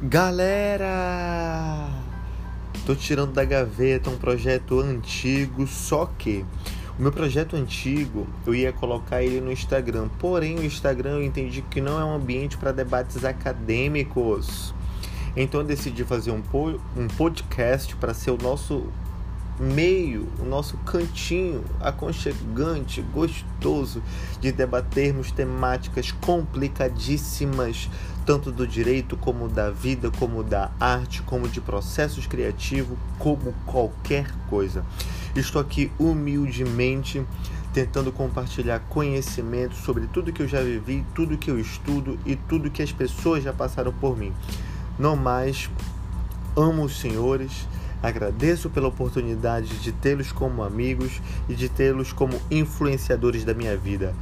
Galera! Tô tirando da gaveta um projeto antigo, só que o meu projeto antigo eu ia colocar ele no Instagram, porém o Instagram eu entendi que não é um ambiente para debates acadêmicos. Então eu decidi fazer um, um podcast para ser o nosso meio, o nosso cantinho aconchegante, gostoso de debatermos temáticas complicadíssimas, tanto do direito como da vida, como da arte, como de processos criativos, como qualquer coisa. Estou aqui humildemente tentando compartilhar conhecimento sobre tudo que eu já vivi, tudo que eu estudo e tudo que as pessoas já passaram por mim. Não mais amo os senhores Agradeço pela oportunidade de tê-los como amigos e de tê-los como influenciadores da minha vida.